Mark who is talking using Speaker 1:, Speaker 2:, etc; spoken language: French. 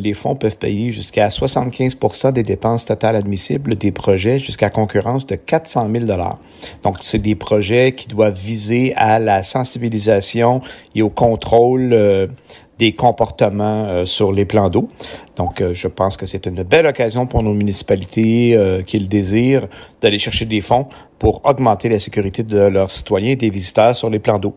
Speaker 1: Les fonds peuvent payer jusqu'à 75 des dépenses totales admissibles des projets jusqu'à concurrence de 400 000 Donc, c'est des projets qui doivent viser à la sensibilisation et au contrôle euh, des comportements euh, sur les plans d'eau. Donc, euh, je pense que c'est une belle occasion pour nos municipalités qui le désirent d'aller chercher des fonds pour augmenter la sécurité de leurs citoyens et des visiteurs sur les plans d'eau.